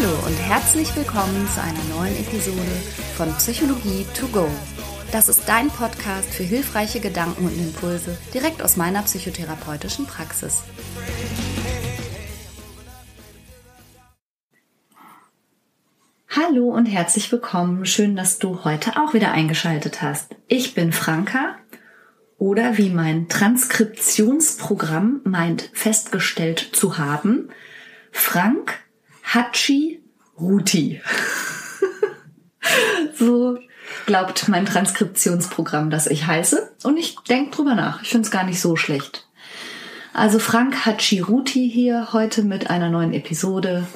Hallo und herzlich willkommen zu einer neuen Episode von Psychologie to go. Das ist dein Podcast für hilfreiche Gedanken und Impulse direkt aus meiner psychotherapeutischen Praxis. Hallo und herzlich willkommen. Schön, dass du heute auch wieder eingeschaltet hast. Ich bin Franka oder wie mein Transkriptionsprogramm meint festgestellt zu haben, Frank Hachi Ruti. so glaubt mein Transkriptionsprogramm, dass ich heiße. Und ich denke drüber nach. Ich finde es gar nicht so schlecht. Also Frank Hachiruti hier heute mit einer neuen Episode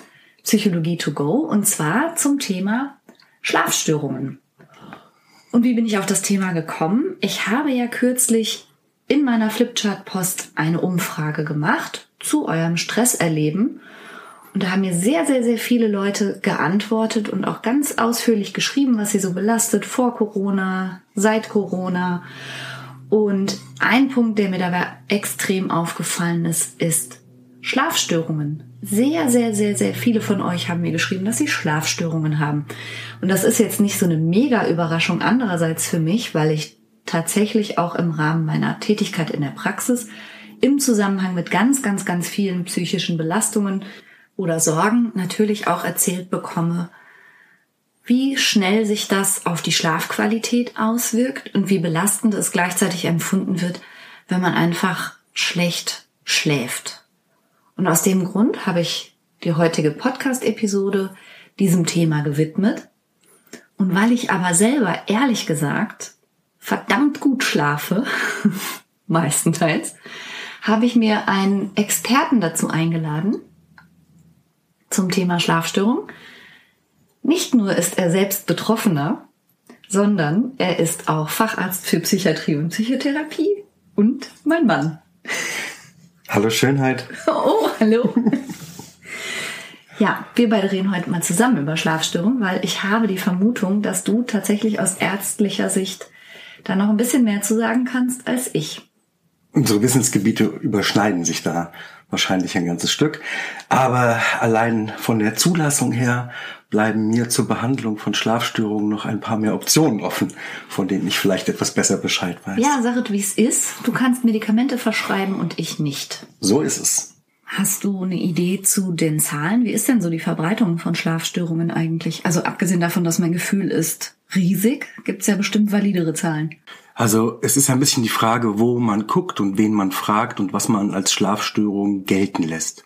Psychologie to go und zwar zum Thema Schlafstörungen. Und wie bin ich auf das Thema gekommen? Ich habe ja kürzlich in meiner Flipchart-Post eine Umfrage gemacht zu eurem Stresserleben und da haben mir sehr, sehr, sehr viele Leute geantwortet und auch ganz ausführlich geschrieben, was sie so belastet vor Corona, seit Corona. Und ein Punkt, der mir dabei extrem aufgefallen ist, ist Schlafstörungen. Sehr, sehr, sehr, sehr viele von euch haben mir geschrieben, dass sie Schlafstörungen haben. Und das ist jetzt nicht so eine mega Überraschung andererseits für mich, weil ich tatsächlich auch im Rahmen meiner Tätigkeit in der Praxis im Zusammenhang mit ganz, ganz, ganz vielen psychischen Belastungen oder Sorgen natürlich auch erzählt bekomme, wie schnell sich das auf die Schlafqualität auswirkt und wie belastend es gleichzeitig empfunden wird, wenn man einfach schlecht schläft. Und aus dem Grund habe ich die heutige Podcast-Episode diesem Thema gewidmet. Und weil ich aber selber ehrlich gesagt verdammt gut schlafe, meistenteils, habe ich mir einen Experten dazu eingeladen, zum Thema Schlafstörung. Nicht nur ist er selbst Betroffener, sondern er ist auch Facharzt für Psychiatrie und Psychotherapie und mein Mann. Hallo Schönheit. Oh, hallo. Ja, wir beide reden heute mal zusammen über Schlafstörungen, weil ich habe die Vermutung, dass du tatsächlich aus ärztlicher Sicht da noch ein bisschen mehr zu sagen kannst als ich. Unsere Wissensgebiete überschneiden sich da wahrscheinlich ein ganzes Stück. Aber allein von der Zulassung her bleiben mir zur Behandlung von Schlafstörungen noch ein paar mehr Optionen offen, von denen ich vielleicht etwas besser Bescheid weiß. Ja, sag es, wie es ist. Du kannst Medikamente verschreiben und ich nicht. So ist es. Hast du eine Idee zu den Zahlen? Wie ist denn so die Verbreitung von Schlafstörungen eigentlich? Also abgesehen davon, dass mein Gefühl ist riesig, gibt's ja bestimmt validere Zahlen. Also es ist ein bisschen die Frage, wo man guckt und wen man fragt und was man als Schlafstörung gelten lässt.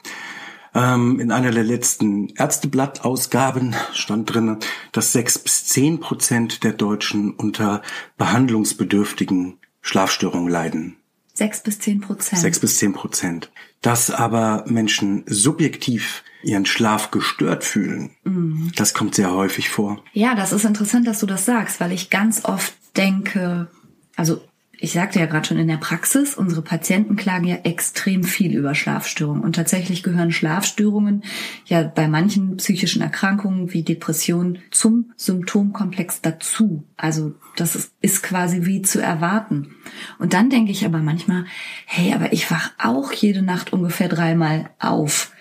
Ähm, in einer der letzten Ärzteblattausgaben stand drin, dass sechs bis zehn Prozent der Deutschen unter behandlungsbedürftigen Schlafstörungen leiden. Sechs bis zehn Prozent. Sechs bis zehn Prozent. Dass aber Menschen subjektiv ihren Schlaf gestört fühlen, mhm. das kommt sehr häufig vor. Ja, das ist interessant, dass du das sagst, weil ich ganz oft denke, also ich sagte ja gerade schon in der Praxis, unsere Patienten klagen ja extrem viel über Schlafstörungen. Und tatsächlich gehören Schlafstörungen ja bei manchen psychischen Erkrankungen wie Depressionen zum Symptomkomplex dazu. Also das ist, ist quasi wie zu erwarten. Und dann denke ich aber manchmal, hey, aber ich wach auch jede Nacht ungefähr dreimal auf.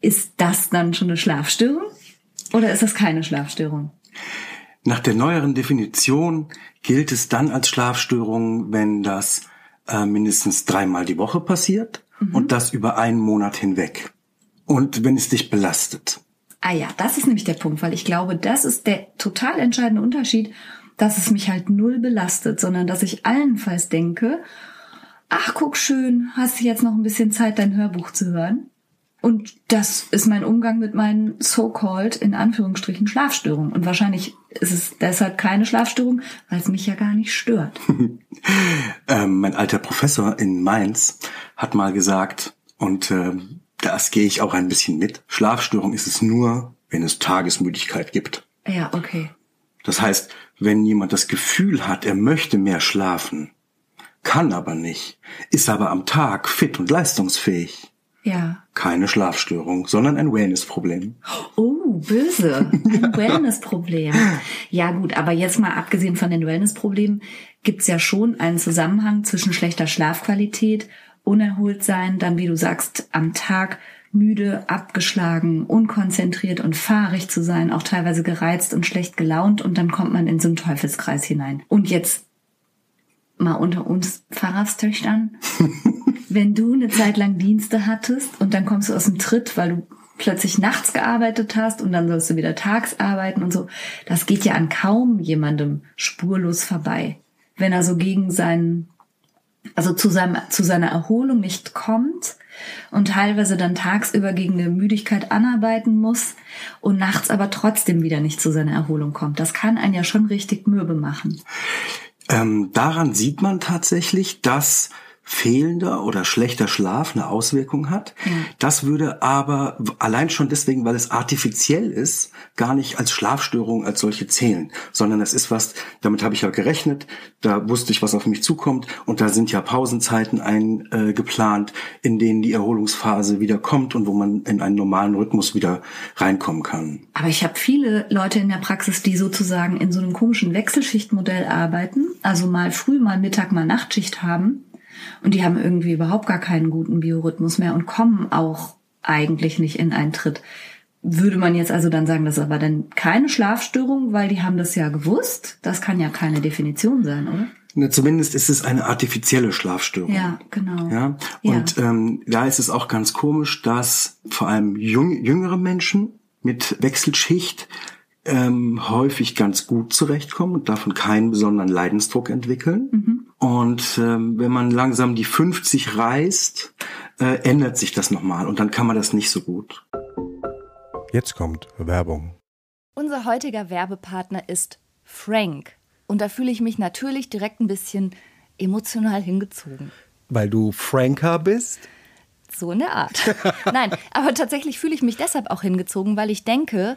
Ist das dann schon eine Schlafstörung? Oder ist das keine Schlafstörung? Nach der neueren Definition gilt es dann als Schlafstörung, wenn das äh, mindestens dreimal die Woche passiert mhm. und das über einen Monat hinweg. Und wenn es dich belastet. Ah ja, das ist nämlich der Punkt, weil ich glaube, das ist der total entscheidende Unterschied, dass es mich halt null belastet, sondern dass ich allenfalls denke, ach guck schön, hast du jetzt noch ein bisschen Zeit, dein Hörbuch zu hören? Und das ist mein Umgang mit meinen so-called, in Anführungsstrichen, Schlafstörungen. Und wahrscheinlich ist es deshalb keine Schlafstörung, weil es mich ja gar nicht stört. ähm, mein alter Professor in Mainz hat mal gesagt, und äh, das gehe ich auch ein bisschen mit, Schlafstörung ist es nur, wenn es Tagesmüdigkeit gibt. Ja, okay. Das heißt, wenn jemand das Gefühl hat, er möchte mehr schlafen, kann aber nicht, ist aber am Tag fit und leistungsfähig, ja. Keine Schlafstörung, sondern ein Wellness-Problem. Oh, böse. Ein Wellness-Problem. Ja gut, aber jetzt mal abgesehen von den Wellness-Problemen gibt's ja schon einen Zusammenhang zwischen schlechter Schlafqualität, Unerholtsein, dann wie du sagst, am Tag müde, abgeschlagen, unkonzentriert und fahrig zu sein, auch teilweise gereizt und schlecht gelaunt und dann kommt man in so einen Teufelskreis hinein. Und jetzt mal unter uns Pfarrerstöchtern, wenn du eine Zeit lang Dienste hattest und dann kommst du aus dem Tritt, weil du plötzlich nachts gearbeitet hast und dann sollst du wieder tags arbeiten und so, das geht ja an kaum jemandem spurlos vorbei. Wenn er so gegen seinen, also zu seinem, zu seiner Erholung nicht kommt und teilweise dann tagsüber gegen eine Müdigkeit anarbeiten muss und nachts aber trotzdem wieder nicht zu seiner Erholung kommt. Das kann einen ja schon richtig mürbe machen. Ähm, daran sieht man tatsächlich, dass fehlender oder schlechter Schlaf eine Auswirkung hat. Ja. Das würde aber allein schon deswegen, weil es artifiziell ist, gar nicht als Schlafstörung als solche zählen, sondern es ist was, damit habe ich ja gerechnet, da wusste ich, was auf mich zukommt und da sind ja Pausenzeiten eingeplant, in denen die Erholungsphase wieder kommt und wo man in einen normalen Rhythmus wieder reinkommen kann. Aber ich habe viele Leute in der Praxis, die sozusagen in so einem komischen Wechselschichtmodell arbeiten, also mal früh, mal Mittag, mal Nachtschicht haben und die haben irgendwie überhaupt gar keinen guten Biorhythmus mehr und kommen auch eigentlich nicht in einen Tritt. Würde man jetzt also dann sagen, das ist aber dann keine Schlafstörung, weil die haben das ja gewusst? Das kann ja keine Definition sein, oder? Na, zumindest ist es eine artifizielle Schlafstörung. Ja, genau. Ja, und ja. Ähm, da ist es auch ganz komisch, dass vor allem jung, jüngere Menschen mit Wechselschicht ähm, häufig ganz gut zurechtkommen und davon keinen besonderen Leidensdruck entwickeln. Mhm. Und ähm, wenn man langsam die 50 reißt, äh, ändert sich das nochmal und dann kann man das nicht so gut. Jetzt kommt Werbung. Unser heutiger Werbepartner ist Frank. Und da fühle ich mich natürlich direkt ein bisschen emotional hingezogen. Weil du Franker bist? So in der Art. Nein, aber tatsächlich fühle ich mich deshalb auch hingezogen, weil ich denke,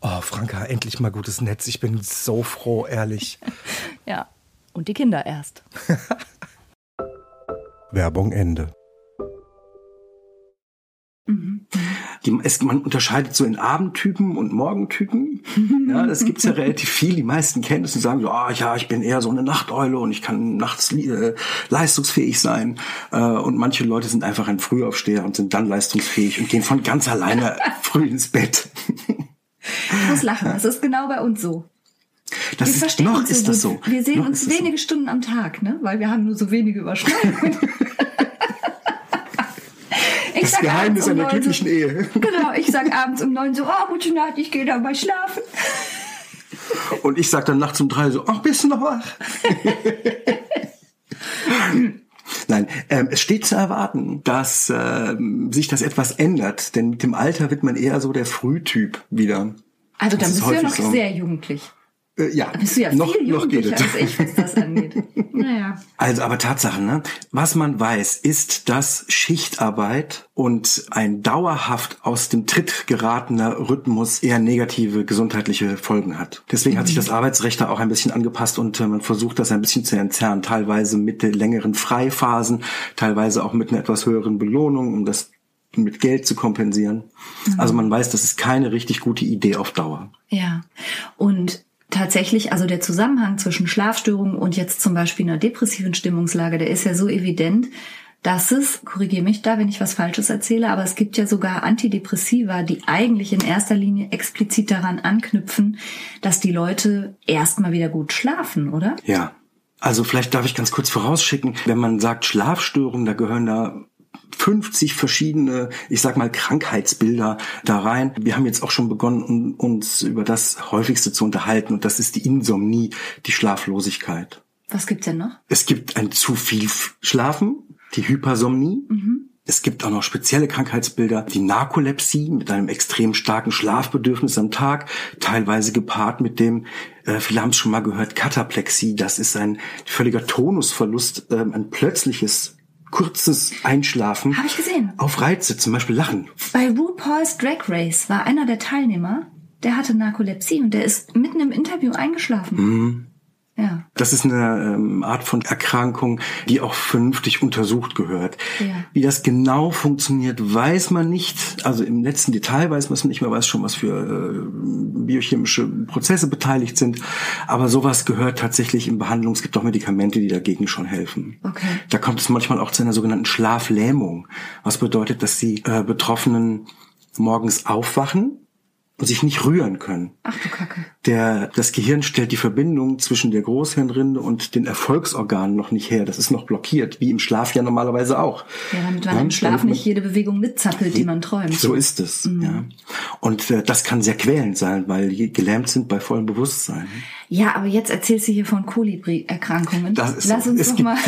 Oh, Franka, endlich mal gutes Netz. Ich bin so froh, ehrlich. ja, und die Kinder erst. Werbung Ende. Die, es, man unterscheidet so in Abendtypen und Morgentypen. Ja, das gibt's ja relativ viel. Die meisten kennen es und sagen so, ah ja, ich bin eher so eine Nachteule und ich kann nachts äh, leistungsfähig sein. Äh, und manche Leute sind einfach ein Frühaufsteher und sind dann leistungsfähig und gehen von ganz alleine früh ins Bett. Ich muss lachen. Das ist genau bei uns so. Das wir ist, noch ist das so. Wir sehen noch uns wenige so. Stunden am Tag, ne? weil wir haben nur so wenige Überschneidungen. das Geheimnis um einer glücklichen so, Ehe. Genau, ich sag abends um neun so, oh, gute Nacht, ich gehe dabei schlafen. Und ich sag dann nachts um drei so, ach, bist du noch wach? Nein, ähm, es steht zu erwarten, dass ähm, sich das etwas ändert, denn mit dem Alter wird man eher so der Frühtyp wieder. Also dann bist du ja noch so. sehr jugendlich. Äh, ja, bist du ja noch, viel noch geht jugendlicher es. als ich, was das angeht. naja. Also, aber Tatsache, ne? Was man weiß, ist, dass Schichtarbeit und ein dauerhaft aus dem Tritt geratener Rhythmus eher negative gesundheitliche Folgen hat. Deswegen hat sich das Arbeitsrecht da auch ein bisschen angepasst und äh, man versucht das ein bisschen zu entzerren, teilweise mit längeren Freiphasen, teilweise auch mit einer etwas höheren Belohnung, um das mit Geld zu kompensieren. Also man weiß, das ist keine richtig gute Idee auf Dauer. Ja. Und tatsächlich, also der Zusammenhang zwischen Schlafstörungen und jetzt zum Beispiel einer depressiven Stimmungslage, der ist ja so evident, dass es, korrigiere mich da, wenn ich was Falsches erzähle, aber es gibt ja sogar Antidepressiva, die eigentlich in erster Linie explizit daran anknüpfen, dass die Leute erstmal wieder gut schlafen, oder? Ja. Also vielleicht darf ich ganz kurz vorausschicken, wenn man sagt Schlafstörungen, da gehören da 50 verschiedene, ich sag mal, Krankheitsbilder da rein. Wir haben jetzt auch schon begonnen, un- uns über das häufigste zu unterhalten und das ist die Insomnie, die Schlaflosigkeit. Was gibt's denn noch? Es gibt ein zu viel Schlafen, die Hypersomnie. Es gibt auch noch spezielle Krankheitsbilder, die Narkolepsie mit einem extrem starken Schlafbedürfnis am Tag, teilweise gepaart mit dem, äh, viele haben es schon mal gehört, Kataplexie. Das ist ein völliger Tonusverlust, ähm, ein plötzliches, kurzes Einschlafen. Hab ich gesehen. Auf Reize, zum Beispiel Lachen. Bei RuPaul's Drag Race war einer der Teilnehmer, der hatte Narkolepsie und der ist mitten im Interview eingeschlafen. Ja. Das ist eine ähm, Art von Erkrankung, die auch vernünftig untersucht gehört. Ja. Wie das genau funktioniert, weiß man nicht. Also im letzten Detail weiß man es nicht. Man weiß schon, was für äh, biochemische Prozesse beteiligt sind. Aber sowas gehört tatsächlich in Behandlung. Es gibt auch Medikamente, die dagegen schon helfen. Okay. Da kommt es manchmal auch zu einer sogenannten Schlaflähmung. Was bedeutet, dass die äh, Betroffenen morgens aufwachen und sich nicht rühren können. Ach du Kacke. Der, das Gehirn stellt die Verbindung zwischen der Großhirnrinde und den Erfolgsorganen noch nicht her. Das ist noch blockiert, wie im Schlaf ja normalerweise auch. Ja, damit man Ja, im Schlaf nicht jede Bewegung mitzappelt, die man träumt. So ist es. Mhm. Ja. Und äh, das kann sehr quälend sein, weil die gelähmt sind bei vollem Bewusstsein. Ja, aber jetzt erzählst du hier von Kolibri-Erkrankungen. Das ist Lass so. uns es doch mal,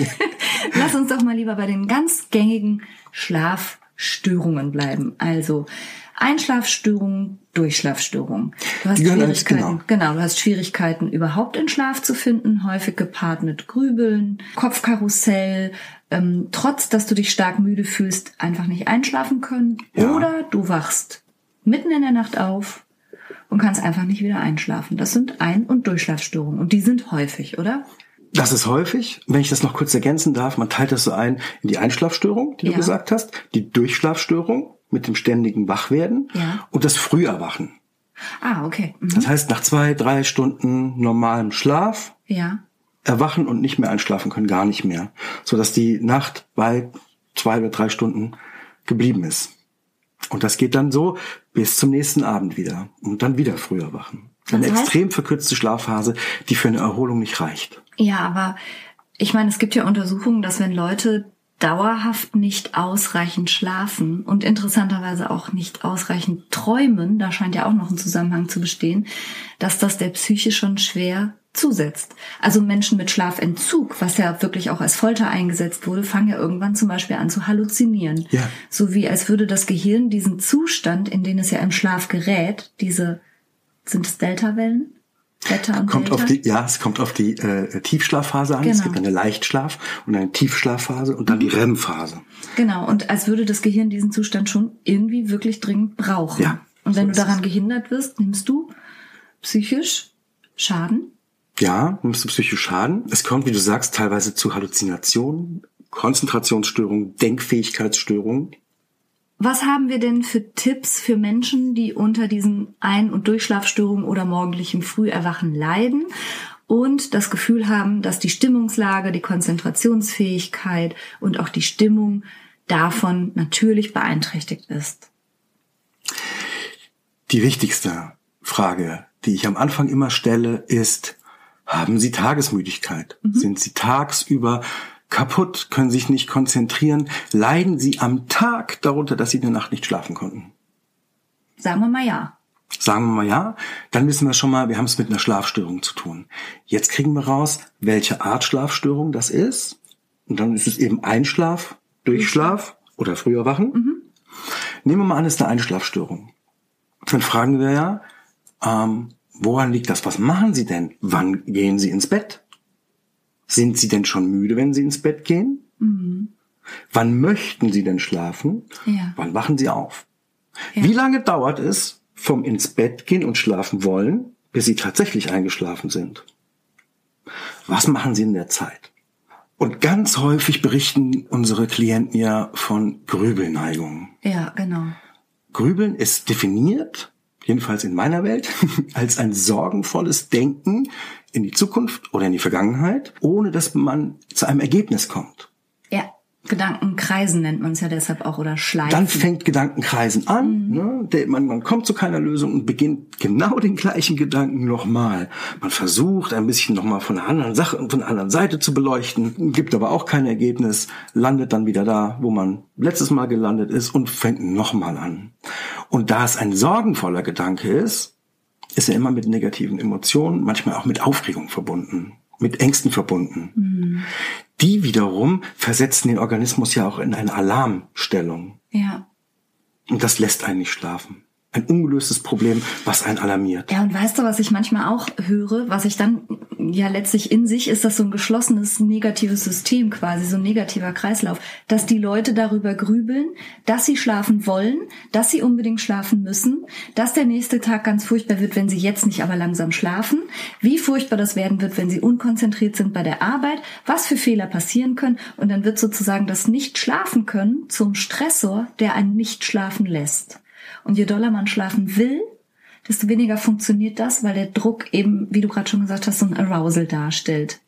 lass uns doch mal lieber bei den ganz gängigen Schlafstörungen bleiben. Also Einschlafstörungen, Durchschlafstörungen. Du hast alles- Schwierigkeiten, genau. genau, du hast Schwierigkeiten überhaupt in Schlaf zu finden, häufig gepaart mit Grübeln, Kopfkarussell, ähm, trotz dass du dich stark müde fühlst, einfach nicht einschlafen können. Ja. Oder du wachst mitten in der Nacht auf und kannst einfach nicht wieder einschlafen. Das sind Ein- und Durchschlafstörungen und die sind häufig, oder? Das ist häufig. Wenn ich das noch kurz ergänzen darf, man teilt das so ein in die Einschlafstörung, die Ja. du gesagt hast, die Durchschlafstörung mit dem ständigen Wachwerden Ja. und das Früherwachen. Ah, okay. Mhm. Das heißt, nach zwei, drei Stunden normalem Schlaf Ja. erwachen und nicht mehr einschlafen können, gar nicht mehr. Sodass die Nacht bei zwei oder drei Stunden geblieben ist. Und das geht dann so bis zum nächsten Abend wieder. Und dann wieder früher wachen. Eine heißt- extrem verkürzte Schlafphase, die für eine Erholung nicht reicht. Ja, aber ich meine, es gibt ja Untersuchungen, dass wenn Leute dauerhaft nicht ausreichend schlafen und interessanterweise auch nicht ausreichend träumen, da scheint ja auch noch ein Zusammenhang zu bestehen, dass das der Psyche schon schwer zusetzt. Also Menschen mit Schlafentzug, was ja wirklich auch als Folter eingesetzt wurde, fangen ja irgendwann zum Beispiel an zu halluzinieren. Ja. So wie als würde das Gehirn diesen Zustand, in den es ja im Schlaf gerät, diese, sind es Deltawellen? Beta und Kommt Delta? auf die, ja, es kommt auf die äh, Tiefschlafphase an. Es Genau. gibt eine Leichtschlaf und eine Tiefschlafphase und dann die REM-Phase. Genau, und als würde das Gehirn diesen Zustand schon irgendwie wirklich dringend brauchen. Ja, und wenn so du daran gehindert wirst, nimmst du psychisch Schaden. Ja, nimmst du psychisch Schaden. Es kommt, wie du sagst, teilweise zu Halluzinationen, Konzentrationsstörungen, Denkfähigkeitsstörungen. Was haben wir denn für Tipps für Menschen, die unter diesen Ein- und Durchschlafstörungen oder morgendlichen Früherwachen leiden und das Gefühl haben, dass die Stimmungslage, die Konzentrationsfähigkeit und auch die Stimmung davon natürlich beeinträchtigt ist? Die wichtigste Frage, die ich am Anfang immer stelle, ist, haben Sie Tagesmüdigkeit? Sind Sie tagsüber kaputt, können sich nicht konzentrieren? Leiden Sie am Tag darunter, dass Sie in der Nacht nicht schlafen konnten? Sagen wir mal ja. Sagen wir mal ja, dann wissen wir schon mal, wir haben es mit einer Schlafstörung zu tun. Jetzt kriegen wir raus, welche Art Schlafstörung das ist. Und dann ist es eben Einschlaf, Durchschlaf oder früher Wachen. Mhm. Nehmen wir mal an, es ist eine Einschlafstörung. Dann fragen wir ja, ähm, woran liegt das? Was machen Sie denn? Wann gehen Sie ins Bett? Sind Sie denn schon müde, wenn Sie ins Bett gehen? Mhm. Wann möchten Sie denn schlafen? Ja. Wann wachen Sie auf? Ja. Wie lange dauert es vom ins Bett gehen und schlafen wollen, bis Sie tatsächlich eingeschlafen sind? Was machen Sie in der Zeit? Und ganz häufig berichten unsere Klienten ja von Grübelneigungen. Ja, genau. Grübeln ist definiert, jedenfalls in meiner Welt, als ein sorgenvolles Denken in die Zukunft oder in die Vergangenheit, ohne dass man zu einem Ergebnis kommt. Gedankenkreisen nennt man es ja deshalb auch oder Schleifen. Dann fängt Gedankenkreisen an. Mhm. Ne? Der, man, man kommt zu keiner Lösung und beginnt genau den gleichen Gedanken nochmal. Man versucht ein bisschen nochmal von einer anderen Sache und von einer anderen Seite zu beleuchten, gibt aber auch kein Ergebnis, landet dann wieder da, wo man letztes Mal gelandet ist und fängt nochmal an. Und da es ein sorgenvoller Gedanke ist, ist er immer mit negativen Emotionen, manchmal auch mit Aufregung verbunden mit Ängsten verbunden. Mhm. Die wiederum versetzen den Organismus ja auch in eine Alarmstellung. Ja. Und das lässt einen nicht schlafen ein ungelöstes Problem, was einen alarmiert. Ja, und weißt du, was ich manchmal auch höre, was ich dann ja letztlich in sich ist das so ein geschlossenes negatives System quasi, so ein negativer Kreislauf, dass die Leute darüber grübeln, dass sie schlafen wollen, dass sie unbedingt schlafen müssen, dass der nächste Tag ganz furchtbar wird, wenn sie jetzt nicht aber langsam schlafen, wie furchtbar das werden wird, wenn sie unkonzentriert sind bei der Arbeit, was für Fehler passieren können und dann wird sozusagen das Nicht-Schlafen können zum Stressor, der einen nicht schlafen lässt. Und je doller man schlafen will, desto weniger funktioniert das, weil der Druck eben, wie du gerade schon gesagt hast, so ein Arousal darstellt.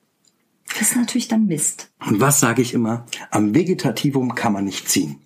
Das ist natürlich dann Mist. Und was sage ich immer? Am Vegetativum kann man nicht ziehen.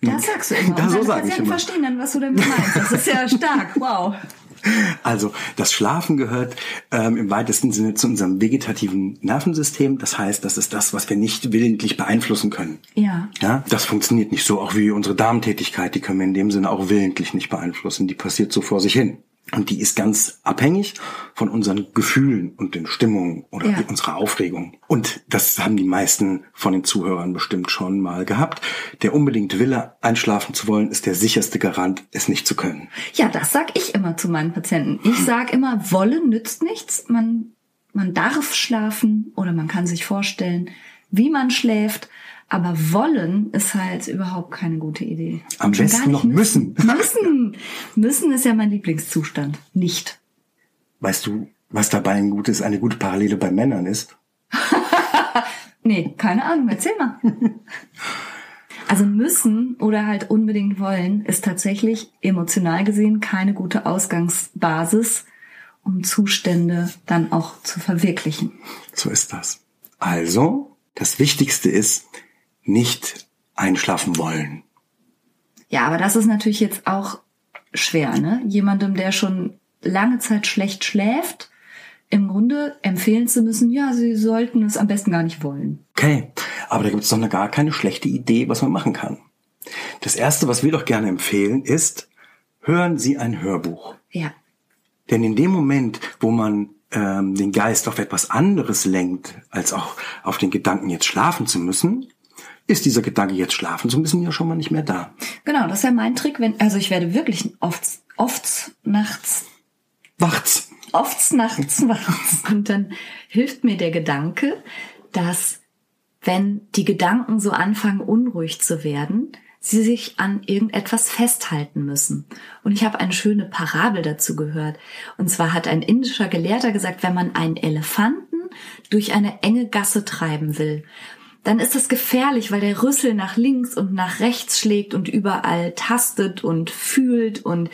Das sagst du immer. Das so sage ich immer. verstehen dann, was du damit meinst. Das ist ja stark. Wow. Also das Schlafen gehört ähm, im weitesten Sinne zu unserem vegetativen Nervensystem. Das heißt, das ist das, was wir nicht willentlich beeinflussen können. Ja. Ja, das funktioniert nicht so, auch wie unsere Darmtätigkeit. Die können wir in dem Sinne auch willentlich nicht beeinflussen. Die passiert so vor sich hin. Und die ist ganz abhängig von unseren Gefühlen und den Stimmungen oder ja. unserer Aufregung. Und das haben die meisten von den Zuhörern bestimmt schon mal gehabt. Der unbedingte Wille, einschlafen zu wollen, ist der sicherste Garant, es nicht zu können. Ja, das sag ich immer zu meinen Patienten. Ich sag immer, wollen nützt nichts. Man, man darf schlafen oder man kann sich vorstellen, wie man schläft. Aber wollen ist halt überhaupt keine gute Idee. Am besten noch müssen. Müssen. Müssen ist ja mein Lieblingszustand. Nicht. Weißt du, was dabei ein gutes, eine gute Parallele bei Männern ist? nee, keine Ahnung. Erzähl mal. Also müssen oder halt unbedingt wollen ist tatsächlich emotional gesehen keine gute Ausgangsbasis, um Zustände dann auch zu verwirklichen. So ist das. Also, das Wichtigste ist, nicht einschlafen wollen. Ja, aber das ist natürlich jetzt auch schwer, ne? Jemandem, der schon lange Zeit schlecht schläft, im Grunde empfehlen zu müssen, ja, sie sollten es am besten gar nicht wollen. Okay, aber da gibt es doch gar keine schlechte Idee, was man machen kann. Das Erste, was wir doch gerne empfehlen, ist, hören Sie ein Hörbuch. Ja. Denn in dem Moment, wo man ähm, den Geist auf etwas anderes lenkt, als auch auf den Gedanken, jetzt schlafen zu müssen, ist dieser Gedanke jetzt schlafen zu müssen ja schon mal nicht mehr da. Genau, das ist ja mein Trick, wenn, also ich werde wirklich oft, oft nachts wachts. Oft nachts wachts. Und dann hilft mir der Gedanke, dass wenn die Gedanken so anfangen, unruhig zu werden, sie sich an irgendetwas festhalten müssen. Und ich habe eine schöne Parabel dazu gehört. Und zwar hat ein indischer Gelehrter gesagt, wenn man einen Elefanten durch eine enge Gasse treiben will, dann ist das gefährlich, weil der Rüssel nach links und nach rechts schlägt und überall tastet und fühlt und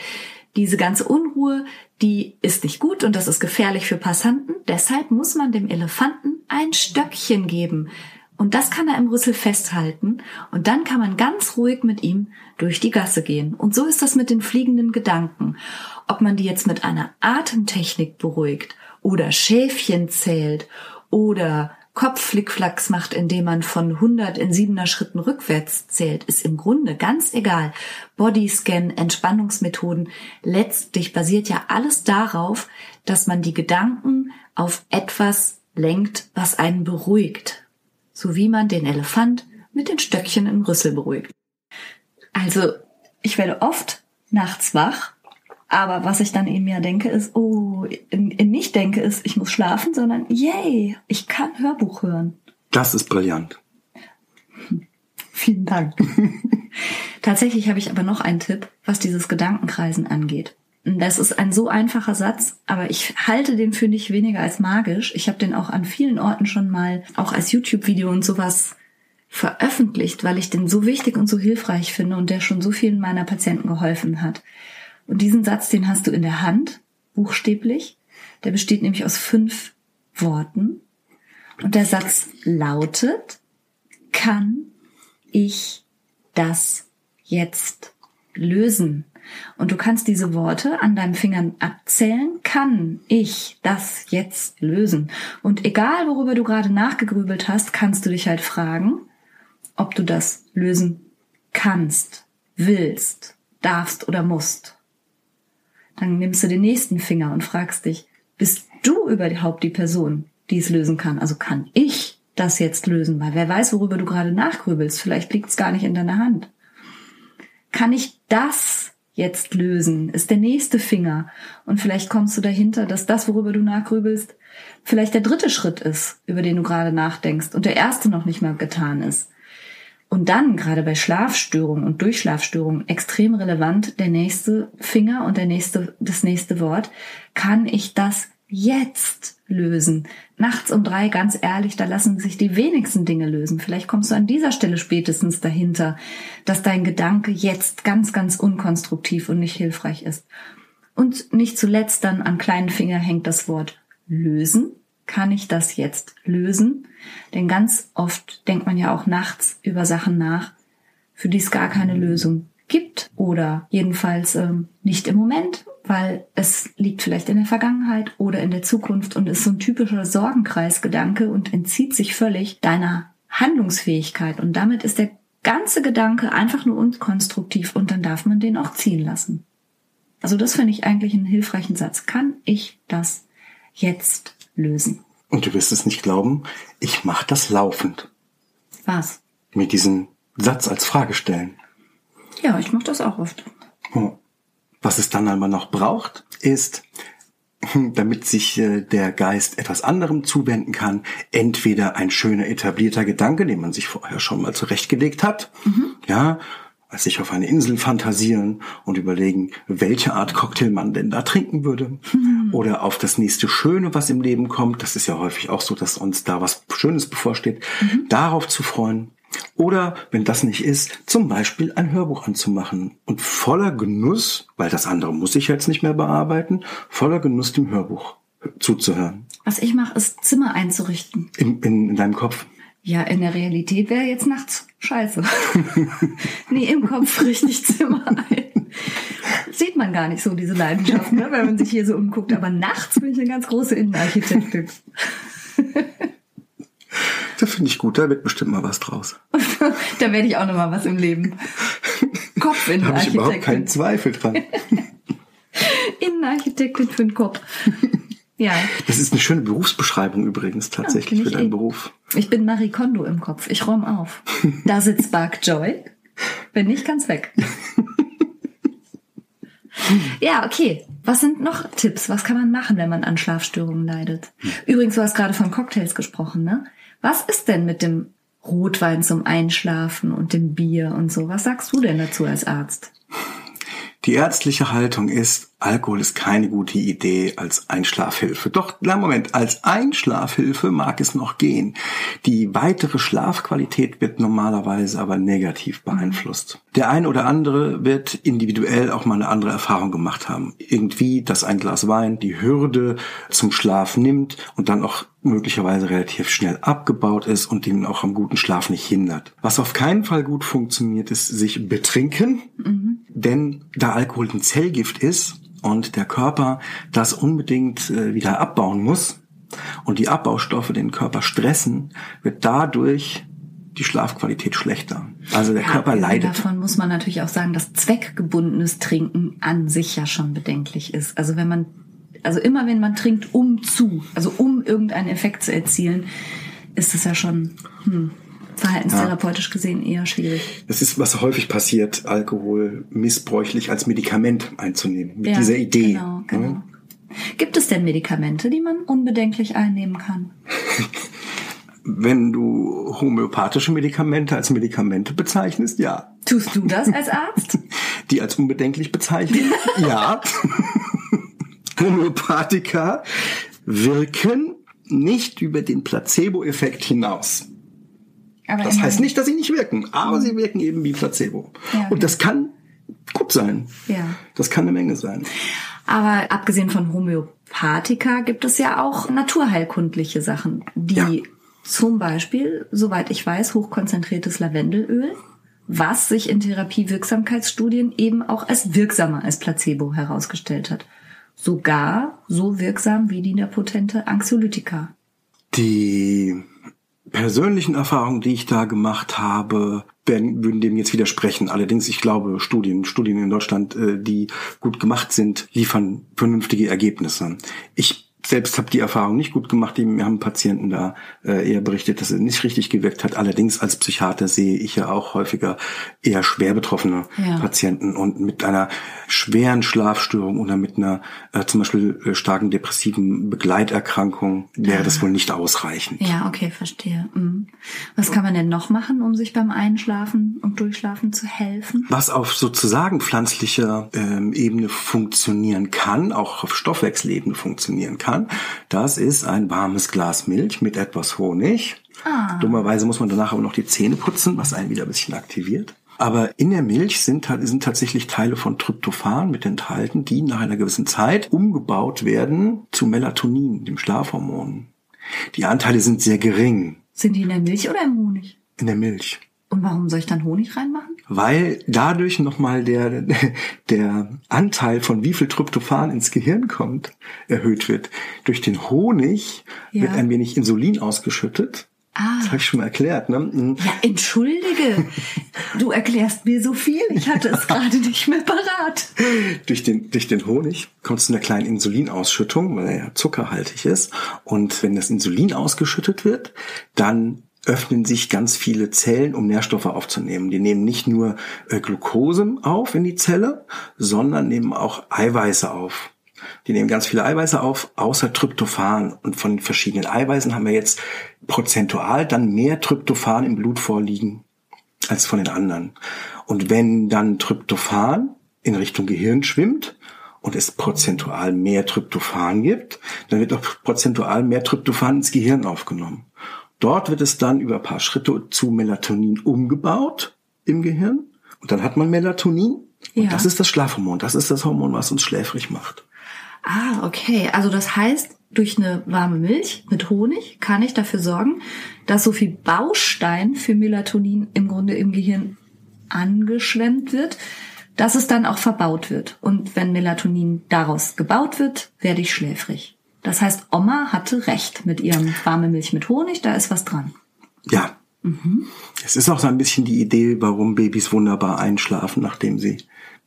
diese ganze Unruhe, die ist nicht gut und das ist gefährlich für Passanten. Deshalb muss man dem Elefanten ein Stöckchen geben. Und das kann er im Rüssel festhalten und dann kann man ganz ruhig mit ihm durch die Gasse gehen. Und so ist das mit den fliegenden Gedanken. Ob man die jetzt mit einer Atemtechnik beruhigt oder Schäfchen zählt oder Kopfflickflacks macht, indem man von 100 in 7er Schritten rückwärts zählt, ist im Grunde ganz egal. Bodyscan, Entspannungsmethoden, letztlich basiert ja alles darauf, dass man die Gedanken auf etwas lenkt, was einen beruhigt. So wie man den Elefant mit den Stöckchen im Rüssel beruhigt. Also, ich werde oft nachts wach aber was ich dann eben ja denke, ist, oh, nicht denke, ist, ich muss schlafen, sondern yay, ich kann Hörbuch hören. Das ist brillant. Vielen Dank. Tatsächlich habe ich aber noch einen Tipp, was dieses Gedankenkreisen angeht. Das ist ein so einfacher Satz, aber ich halte den für nicht weniger als magisch. Ich habe den auch an vielen Orten schon mal, auch als YouTube-Video und sowas veröffentlicht, weil ich den so wichtig und so hilfreich finde und der schon so vielen meiner Patienten geholfen hat. Und diesen Satz, den hast du in der Hand, buchstäblich. Der besteht nämlich aus fünf Worten. Und der Satz lautet, kann ich das jetzt lösen? Und du kannst diese Worte an deinen Fingern abzählen. Kann ich das jetzt lösen? Und egal, worüber du gerade nachgegrübelt hast, kannst du dich halt fragen, ob du das lösen kannst, willst, darfst oder musst. Dann nimmst du den nächsten Finger und fragst dich, bist du überhaupt die Person, die es lösen kann? Also kann ich das jetzt lösen? Weil wer weiß, worüber du gerade nachgrübelst. Vielleicht liegt es gar nicht in deiner Hand. Kann ich das jetzt lösen? Ist der nächste Finger. Und vielleicht kommst du dahinter, dass das, worüber du nachgrübelst, vielleicht der dritte Schritt ist, über den du gerade nachdenkst und der erste noch nicht mal getan ist. Und dann, gerade bei Schlafstörungen und Durchschlafstörungen, extrem relevant, der nächste Finger und der nächste, das nächste Wort. Kann ich das jetzt lösen? Nachts um drei, ganz ehrlich, da lassen sich die wenigsten Dinge lösen. Vielleicht kommst du an dieser Stelle spätestens dahinter, dass dein Gedanke jetzt ganz, ganz unkonstruktiv und nicht hilfreich ist. Und nicht zuletzt dann am kleinen Finger hängt das Wort lösen kann ich das jetzt lösen? Denn ganz oft denkt man ja auch nachts über Sachen nach, für die es gar keine Lösung gibt oder jedenfalls ähm, nicht im Moment, weil es liegt vielleicht in der Vergangenheit oder in der Zukunft und ist so ein typischer Sorgenkreisgedanke und entzieht sich völlig deiner Handlungsfähigkeit und damit ist der ganze Gedanke einfach nur unkonstruktiv und dann darf man den auch ziehen lassen. Also das finde ich eigentlich einen hilfreichen Satz. Kann ich das jetzt lösen. Und du wirst es nicht glauben, ich mache das laufend. Was? Mit diesem Satz als Frage stellen. Ja, ich mache das auch oft. Oh. Was es dann einmal noch braucht, ist, damit sich äh, der Geist etwas anderem zuwenden kann, entweder ein schöner etablierter Gedanke, den man sich vorher schon mal zurechtgelegt hat, mhm. ja, als sich auf eine Insel fantasieren und überlegen, welche Art Cocktail man denn da trinken würde. Mhm. Oder auf das nächste Schöne, was im Leben kommt. Das ist ja häufig auch so, dass uns da was Schönes bevorsteht. Mhm. Darauf zu freuen. Oder, wenn das nicht ist, zum Beispiel ein Hörbuch anzumachen und voller Genuss, weil das andere muss ich jetzt nicht mehr bearbeiten, voller Genuss dem Hörbuch zuzuhören. Was ich mache, ist Zimmer einzurichten. In, in, in deinem Kopf. Ja, in der Realität wäre jetzt nachts scheiße. nee, im Kopf richtig Zimmer ein. Sieht man gar nicht so, diese Leidenschaft, ne, wenn man sich hier so umguckt. Aber nachts bin ich eine ganz große Innenarchitektin. Das finde ich gut, da wird bestimmt mal was draus. da werde ich auch noch mal was im Leben. Kopfinnenarchitektin. Da habe ich überhaupt keinen Zweifel dran. Innenarchitektin für den Kopf. Ja. Das ist eine schöne Berufsbeschreibung übrigens tatsächlich ja, für deinen eh. Beruf. Ich bin Marie Kondo im Kopf. Ich räume auf. Da sitzt Bark Joy. Bin nicht ganz weg. ja, okay. Was sind noch Tipps? Was kann man machen, wenn man an Schlafstörungen leidet? Übrigens, du hast gerade von Cocktails gesprochen, ne? Was ist denn mit dem Rotwein zum Einschlafen und dem Bier und so? Was sagst du denn dazu als Arzt? Die ärztliche Haltung ist, Alkohol ist keine gute Idee als Einschlafhilfe. Doch, na Moment, als Einschlafhilfe mag es noch gehen. Die weitere Schlafqualität wird normalerweise aber negativ beeinflusst. Der ein oder andere wird individuell auch mal eine andere Erfahrung gemacht haben. Irgendwie, dass ein Glas Wein die Hürde zum Schlaf nimmt und dann auch möglicherweise relativ schnell abgebaut ist und den auch am guten Schlaf nicht hindert. Was auf keinen Fall gut funktioniert, ist sich betrinken, mhm. denn da Alkohol ein Zellgift ist und der Körper das unbedingt äh, wieder abbauen muss, und die Abbaustoffe den Körper stressen, wird dadurch die Schlafqualität schlechter. Also der Ja, Körper leidet. Davon muss man natürlich auch sagen, dass zweckgebundenes Trinken an sich ja schon bedenklich ist. Also wenn man, also immer wenn man trinkt, um zu, also um irgendeinen Effekt zu erzielen, ist es ja schon hm, verhaltenstherapeutisch gesehen eher schwierig. Das ist, was häufig passiert, Alkohol missbräuchlich als Medikament einzunehmen. Mit Ja, dieser Idee. Genau, genau. ne? Gibt es denn Medikamente, die man unbedenklich einnehmen kann? Wenn du homöopathische Medikamente als Medikamente bezeichnest, ja. Tust du das als Arzt? Die als unbedenklich bezeichnen, ja. Homöopathika wirken nicht über den Placebo-Effekt hinaus. Aber Das heißt nicht, dass sie nicht wirken, aber sie wirken eben wie Placebo. Ja, Und das kann gut sein. Ja. Das kann eine Menge sein. Aber abgesehen von Homöopathika gibt es ja auch naturheilkundliche Sachen, die Ja. zum Beispiel, soweit ich weiß, hochkonzentriertes Lavendelöl, was sich in Therapiewirksamkeitsstudien eben auch als wirksamer als Placebo herausgestellt hat. Sogar so wirksam wie die potente Anxiolytika. Die persönlichen Erfahrungen, die ich da gemacht habe, werden, würden dem jetzt widersprechen. Allerdings, ich glaube, Studien, Studien in Deutschland, äh, die gut gemacht sind, liefern vernünftige Ergebnisse. Ich selbst habe die Erfahrung nicht gut gemacht. Mir haben Patienten da äh, eher berichtet, dass es nicht richtig gewirkt hat. Allerdings als Psychiater sehe ich ja auch häufiger eher schwer betroffene Ja. Patienten und mit einer schweren Schlafstörung oder mit einer äh, zum Beispiel äh, starken depressiven Begleiterkrankung wäre das wohl nicht ausreichend. Ja, okay, verstehe. Mhm. Was kann man denn noch machen, um sich beim Einschlafen und Durchschlafen zu helfen? Was auf sozusagen pflanzlicher ähm, Ebene funktionieren kann, auch auf Stoffwechselebene funktionieren kann, das ist ein warmes Glas Milch mit etwas Honig. Dummerweise muss man danach aber noch die Zähne putzen, was einen wieder ein bisschen aktiviert. Aber in der Milch sind, sind tatsächlich Teile von Tryptophan mit enthalten, die nach einer gewissen Zeit umgebaut werden zu Melatonin, dem Schlafhormon. Die Anteile sind sehr gering Sind die in der Milch oder im Honig? in der Milch. Und warum soll ich dann Honig reinmachen? weil dadurch nochmal der, der Anteil von wie viel Tryptophan ins Gehirn kommt, erhöht wird. Durch den Honig Ja. wird ein wenig Insulin ausgeschüttet. Ah. Das habe ich schon mal erklärt. Ne? Mhm. Ja, entschuldige. Du erklärst mir so viel. Ich hatte es gerade nicht mehr parat. Durch den, durch den Honig kommt es zu einer kleinen Insulinausschüttung, weil er ja zuckerhaltig ist. Und wenn das Insulin ausgeschüttet wird, dann öffnen sich ganz viele Zellen, um Nährstoffe aufzunehmen. Die nehmen nicht nur äh, Glucose auf in die Zelle, sondern nehmen auch Eiweiße auf. Die nehmen ganz viele Eiweiße auf, außer Tryptophan. Und von den verschiedenen Eiweißen haben wir jetzt prozentual dann mehr Tryptophan im Blut vorliegen als von den anderen. Und wenn dann Tryptophan in Richtung Gehirn schwimmt und es prozentual mehr Tryptophan gibt, dann wird auch prozentual mehr Tryptophan ins Gehirn aufgenommen. Dort wird es dann über ein paar Schritte zu Melatonin umgebaut im Gehirn und dann hat man Melatonin und Ja. das ist das Schlafhormon, das ist das Hormon, was uns schläfrig macht. Ah, okay. Also das heißt, durch eine warme Milch mit Honig kann ich dafür sorgen, dass so viel Baustein für Melatonin im Grunde im Gehirn angeschwemmt wird, dass es dann auch verbaut wird. Und wenn Melatonin daraus gebaut wird, werde ich schläfrig. Das heißt, Oma hatte recht mit ihrem warme Milch mit Honig, da ist was dran. Ja. Es ist auch so ein bisschen die Idee, warum Babys wunderbar einschlafen, nachdem sie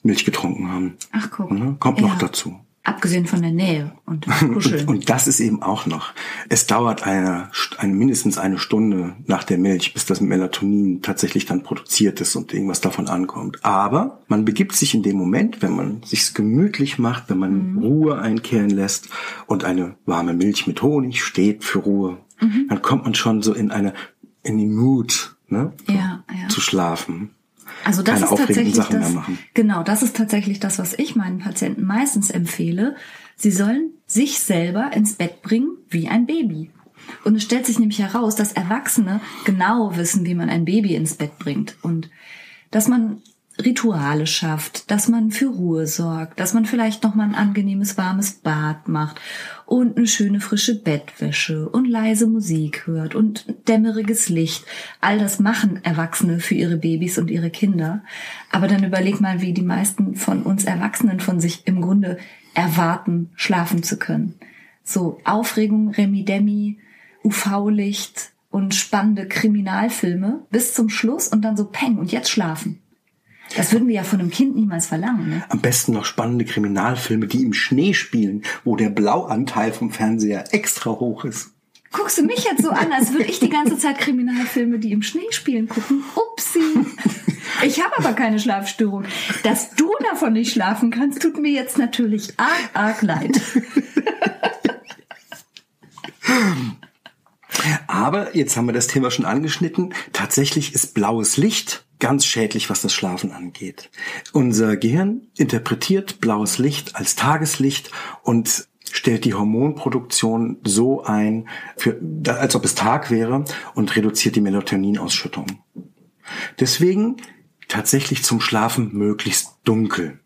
Milch getrunken haben. Ach, guck. Ne? Kommt noch Ja. dazu. Abgesehen von der Nähe und Kuscheln. Und das ist eben auch noch. Es dauert eine, eine mindestens eine Stunde nach der Milch, bis das Melatonin tatsächlich dann produziert ist und irgendwas davon ankommt. Aber man begibt sich in dem Moment, wenn man sich's gemütlich macht, wenn man Ruhe einkehren lässt und eine warme Milch mit Honig steht für Ruhe, dann kommt man schon so in eine in den Mut, ne, Ja, ja. zu schlafen. Also das keine ist tatsächlich Sachen das, mehr machen. genau, das ist tatsächlich das, was ich meinen Patienten meistens empfehle. Sie sollen sich selber ins Bett bringen wie ein Baby. Und es stellt sich nämlich heraus, dass Erwachsene genau wissen, wie man ein Baby ins Bett bringt und dass man Rituale schafft, dass man für Ruhe sorgt, dass man vielleicht noch mal ein angenehmes warmes Bad macht und eine schöne frische Bettwäsche und leise Musik hört und dämmeriges Licht. All das machen Erwachsene für ihre Babys und ihre Kinder. Aber dann überleg mal, wie die meisten von uns Erwachsenen von sich im Grunde erwarten, schlafen zu können. So Aufregung, Remi-Demi, UV-Licht und spannende Kriminalfilme bis zum Schluss und dann so peng und jetzt schlafen. Das würden wir ja von einem Kind niemals verlangen. Ne? Am besten noch spannende Kriminalfilme, die im Schnee spielen, wo der Blauanteil vom Fernseher extra hoch ist. Guckst du mich jetzt so an, als würde ich die ganze Zeit Kriminalfilme, die im Schnee spielen, gucken? Upsi. Ich habe aber keine Schlafstörung. Dass du davon nicht schlafen kannst, tut mir jetzt natürlich arg, arg leid. Aber jetzt haben wir das Thema schon angeschnitten. Tatsächlich ist blaues Licht ganz schädlich, was das Schlafen angeht. Unser Gehirn interpretiert blaues Licht als Tageslicht und stellt die Hormonproduktion so ein, für, als ob es Tag wäre und reduziert die Melatoninausschüttung. Deswegen tatsächlich zum Schlafen möglichst dunkel.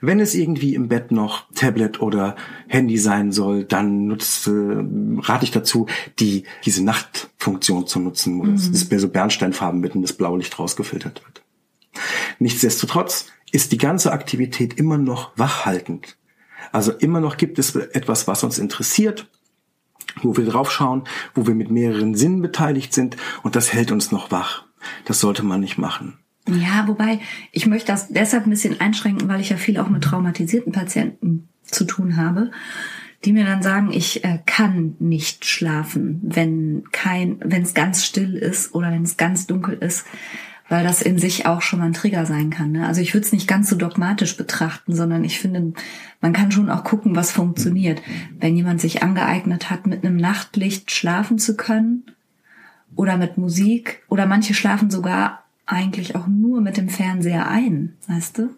Wenn es irgendwie im Bett noch Tablet oder Handy sein soll, dann nutzt, äh, rate ich dazu, die, diese Nachtfunktion zu nutzen, wo mhm. das Display so Bernsteinfarben mitten das Blaulicht rausgefiltert wird. Nichtsdestotrotz ist die ganze Aktivität immer noch wachhaltend. Also immer noch gibt es etwas, was uns interessiert, wo wir draufschauen, wo wir mit mehreren Sinnen beteiligt sind und das hält uns noch wach. Das sollte man nicht machen. Ja, wobei ich möchte das deshalb ein bisschen einschränken, weil ich ja viel auch mit traumatisierten Patienten zu tun habe, die mir dann sagen, ich äh, kann nicht schlafen, wenn kein, wenn es ganz still ist oder wenn es ganz dunkel ist, weil das in sich auch schon mal ein Trigger sein kann. Ne? Also ich würde es nicht ganz so dogmatisch betrachten, sondern ich finde, man kann schon auch gucken, was funktioniert. Wenn jemand sich angeeignet hat, mit einem Nachtlicht schlafen zu können oder mit Musik oder manche schlafen sogar eigentlich auch nur mit dem Fernseher ein, weißt du?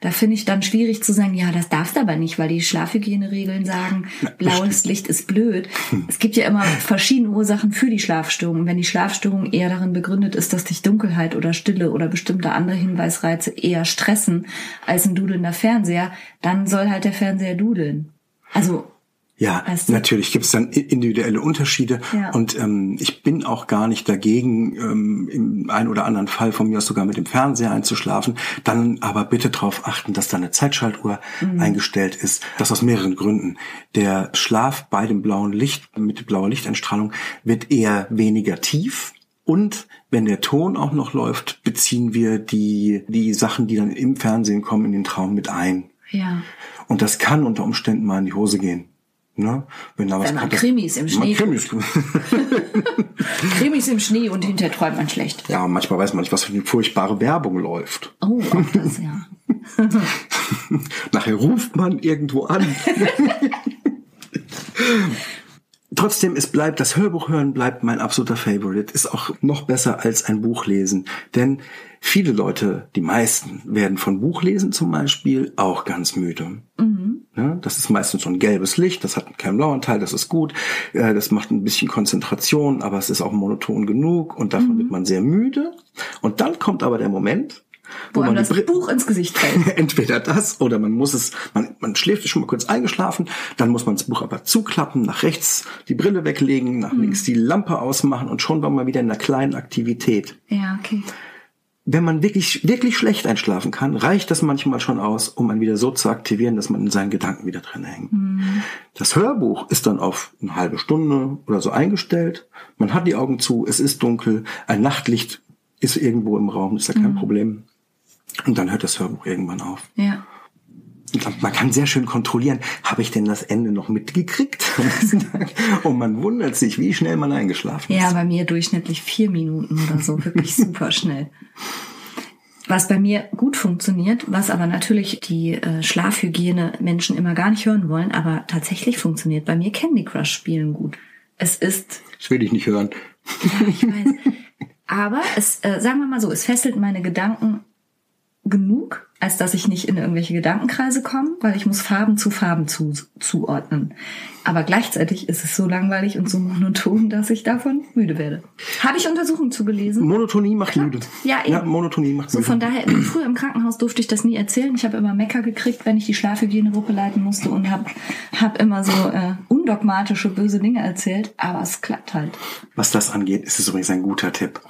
Da finde ich dann schwierig zu sagen, ja, das darfst du aber nicht, weil die Schlafhygieneregeln sagen, blaues Licht ist blöd. Es gibt ja immer verschiedene Ursachen für die Schlafstörung. wenn die Schlafstörung eher darin begründet ist, dass dich Dunkelheit oder Stille oder bestimmte andere Hinweisreize eher stressen als ein dudelnder Fernseher, dann soll halt der Fernseher dudeln. Also ja, weißt du? natürlich gibt es dann individuelle Unterschiede ja. und ähm, ich bin auch gar nicht dagegen, ähm, im einen oder anderen Fall von mir aus sogar mit dem Fernseher einzuschlafen. Dann aber bitte darauf achten, dass da eine Zeitschaltuhr mhm. eingestellt ist. Das aus mehreren Gründen. Der Schlaf bei dem blauen Licht, mit blauer Lichteinstrahlung, wird eher weniger tief. Und wenn der Ton auch noch läuft, beziehen wir die, die Sachen, die dann im Fernsehen kommen, in den Traum mit ein. Ja. Und das kann unter Umständen mal in die Hose gehen. Ne? Wenn, da was Wenn man Krimis im Schnee. Krimis. Krimis im Schnee und hinterher träumt man schlecht. Ja, manchmal weiß man nicht, was für eine furchtbare Werbung läuft. Oh, auch das, ja. Nachher ruft man irgendwo an. Trotzdem, es bleibt, das Hörbuch hören bleibt mein absoluter Favorite. Ist auch noch besser als ein Buch lesen. Denn viele Leute, die meisten, werden von Buchlesen zum Beispiel auch ganz müde. Mhm. Ja, das ist meistens so ein gelbes Licht, das hat keinen blauen Teil, das ist gut. Äh, das macht ein bisschen Konzentration, aber es ist auch monoton genug und davon mhm. wird man sehr müde. Und dann kommt aber der Moment, wo, wo man das Buch ins Gesicht fällt. Entweder das oder man muss es, man, man schläft schon mal kurz eingeschlafen, dann muss man das Buch aber zuklappen, nach rechts die Brille weglegen, nach mhm. links die Lampe ausmachen und schon war man wieder in einer kleinen Aktivität. Ja, okay wenn man wirklich, wirklich schlecht einschlafen kann, reicht das manchmal schon aus, um einen wieder so zu aktivieren, dass man in seinen Gedanken wieder drin hängt. Mhm. Das Hörbuch ist dann auf eine halbe Stunde oder so eingestellt. Man hat die Augen zu, es ist dunkel, ein Nachtlicht ist irgendwo im Raum, ist ja kein mhm. Problem. Und dann hört das Hörbuch irgendwann auf. Ja. Man kann sehr schön kontrollieren, habe ich denn das Ende noch mitgekriegt? Und man wundert sich, wie schnell man eingeschlafen ist. Ja, bei mir durchschnittlich vier Minuten oder so, wirklich super schnell. Was bei mir gut funktioniert, was aber natürlich die äh, Schlafhygiene Menschen immer gar nicht hören wollen, aber tatsächlich funktioniert bei mir Candy Crush spielen gut. Es ist. Das will ich nicht hören. Ja, ich weiß. Aber es, äh, sagen wir mal so, es fesselt meine Gedanken genug, als dass ich nicht in irgendwelche Gedankenkreise komme, weil ich muss Farben zu Farben zu, zuordnen. Aber gleichzeitig ist es so langweilig und so monoton, dass ich davon müde werde. Habe ich Untersuchungen zugelesen? Monotonie macht Klappt. müde. Ja, eben. ja, Monotonie macht so, müde. So von daher, früher im Krankenhaus durfte ich das nie erzählen. Ich habe immer Mecker gekriegt, wenn ich die Schlafhygienegruppe leiten musste und habe hab immer so äh, undogmatische, böse Dinge erzählt. Aber es klappt halt. Was das angeht, ist es übrigens ein guter Tipp.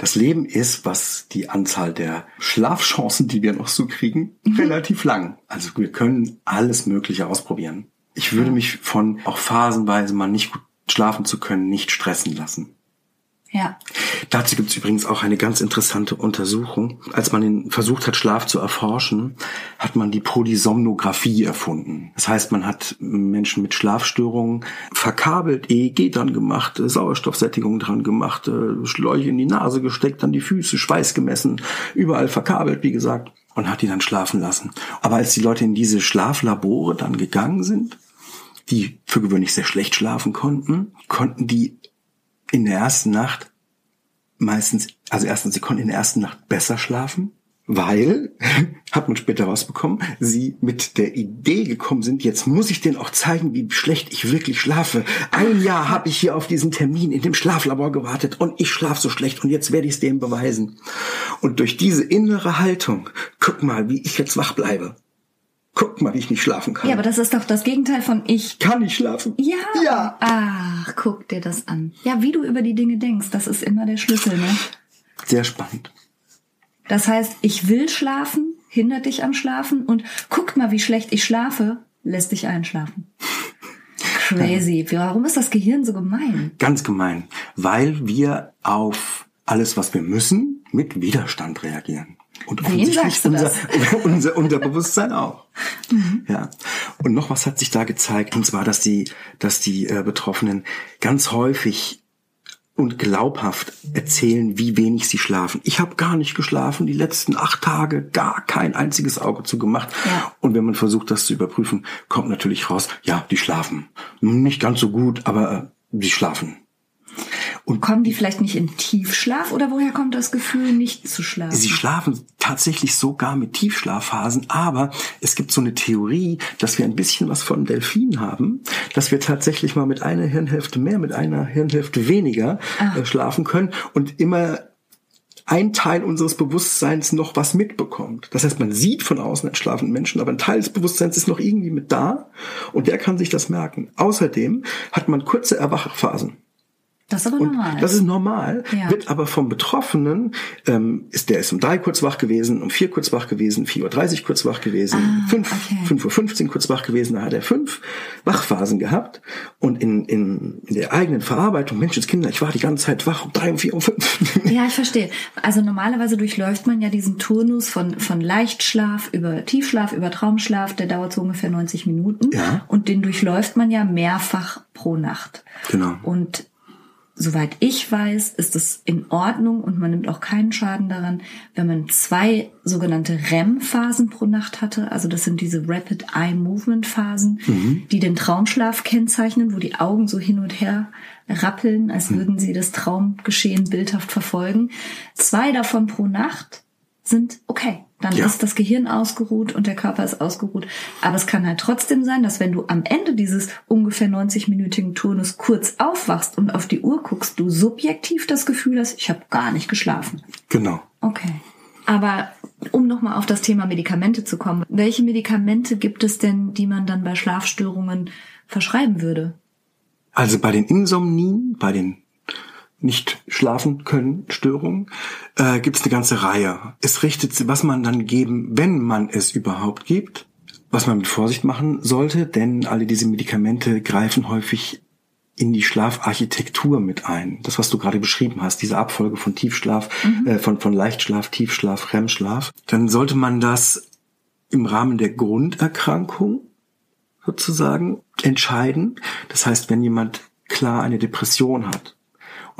Das Leben ist, was die Anzahl der Schlafchancen, die wir noch so kriegen, mhm. relativ lang. Also wir können alles Mögliche ausprobieren. Ich würde mich von auch phasenweise mal nicht gut schlafen zu können, nicht stressen lassen. Ja. Dazu gibt es übrigens auch eine ganz interessante Untersuchung. Als man versucht hat, Schlaf zu erforschen, hat man die Polysomnographie erfunden. Das heißt, man hat Menschen mit Schlafstörungen verkabelt, EEG dran gemacht, Sauerstoffsättigung dran gemacht, äh, Schläuche in die Nase gesteckt, dann die Füße, Schweiß gemessen, überall verkabelt, wie gesagt, und hat die dann schlafen lassen. Aber als die Leute in diese Schlaflabore dann gegangen sind, die für gewöhnlich sehr schlecht schlafen konnten, konnten die in der ersten Nacht meistens, also erstens, sie konnten in der ersten Nacht besser schlafen, weil, hat man später rausbekommen, sie mit der Idee gekommen sind, jetzt muss ich denen auch zeigen, wie schlecht ich wirklich schlafe. Ein Jahr habe ich hier auf diesen Termin in dem Schlaflabor gewartet und ich schlafe so schlecht und jetzt werde ich es dem beweisen. Und durch diese innere Haltung, guck mal, wie ich jetzt wach bleibe. Guck mal, wie ich nicht schlafen kann. Ja, aber das ist doch das Gegenteil von ich. kann ich schlafen? Ja. Ja. Ach, guck dir das an. Ja, wie du über die Dinge denkst, das ist immer der Schlüssel, ne? Sehr spannend. Das heißt, ich will schlafen, hindert dich am Schlafen und guck mal, wie schlecht ich schlafe, lässt dich einschlafen. Crazy. Warum ist das Gehirn so gemein? Ganz gemein, weil wir auf alles, was wir müssen, mit Widerstand reagieren. Und Wen sagst du unser, das? unser Unterbewusstsein auch. Ja. Und noch was hat sich da gezeigt, und zwar, dass die, dass die äh, Betroffenen ganz häufig und glaubhaft erzählen, wie wenig sie schlafen. Ich habe gar nicht geschlafen, die letzten acht Tage gar kein einziges Auge zugemacht. Ja. Und wenn man versucht, das zu überprüfen, kommt natürlich raus, ja, die schlafen. Nicht ganz so gut, aber äh, die schlafen. Und Kommen die vielleicht nicht in Tiefschlaf oder woher kommt das Gefühl, nicht zu schlafen? Sie schlafen tatsächlich sogar mit Tiefschlafphasen, aber es gibt so eine Theorie, dass wir ein bisschen was von Delfin haben, dass wir tatsächlich mal mit einer Hirnhälfte mehr, mit einer Hirnhälfte weniger äh, schlafen können und immer ein Teil unseres Bewusstseins noch was mitbekommt. Das heißt, man sieht von außen einen schlafenden Menschen, aber ein Teil des Bewusstseins ist noch irgendwie mit da und der kann sich das merken. Außerdem hat man kurze Erwachphasen. Das ist aber Und normal. das ist normal, Ja. wird aber vom Betroffenen, ähm, ist der ist um drei kurz wach gewesen, um vier kurz wach gewesen, 4.30 Uhr kurz wach gewesen, Ah, fünf, okay. 5.15 Uhr kurz wach gewesen, da hat er fünf Wachphasen gehabt. Und in, in, in der eigenen Verarbeitung, Menschenskinder, ich war die ganze Zeit wach um drei, um vier, um fünf. Ja, ich verstehe. Also normalerweise durchläuft man ja diesen Turnus von, von Leichtschlaf über Tiefschlaf, über Traumschlaf, der dauert so ungefähr 90 Minuten. Ja. Und den durchläuft man ja mehrfach pro Nacht. Genau. Und soweit ich weiß, ist es in Ordnung und man nimmt auch keinen Schaden daran, wenn man zwei sogenannte REM-Phasen pro Nacht hatte. Also das sind diese Rapid Eye Movement Phasen, die den Traumschlaf kennzeichnen, wo die Augen so hin und her rappeln, als würden sie das Traumgeschehen bildhaft verfolgen. Zwei davon pro Nacht sind okay. Dann Ja. ist das Gehirn ausgeruht und der Körper ist ausgeruht. Aber es kann halt trotzdem sein, dass wenn du am Ende dieses ungefähr 90-minütigen Turnus kurz aufwachst und auf die Uhr guckst, du subjektiv das Gefühl hast, ich habe gar nicht geschlafen. Genau. Okay. Aber um nochmal auf das Thema Medikamente zu kommen, welche Medikamente gibt es denn, die man dann bei Schlafstörungen verschreiben würde? Also bei den Insomnien, bei den nicht schlafen können Störungen, äh, gibt es eine ganze Reihe. Es richtet sich, was man dann geben, wenn man es überhaupt gibt, was man mit Vorsicht machen sollte, denn alle diese Medikamente greifen häufig in die Schlafarchitektur mit ein. Das, was du gerade beschrieben hast, diese Abfolge von Tiefschlaf, äh, von, von Leichtschlaf, Tiefschlaf, REM-Schlaf, dann sollte man das im Rahmen der Grunderkrankung sozusagen entscheiden. Das heißt, wenn jemand klar eine Depression hat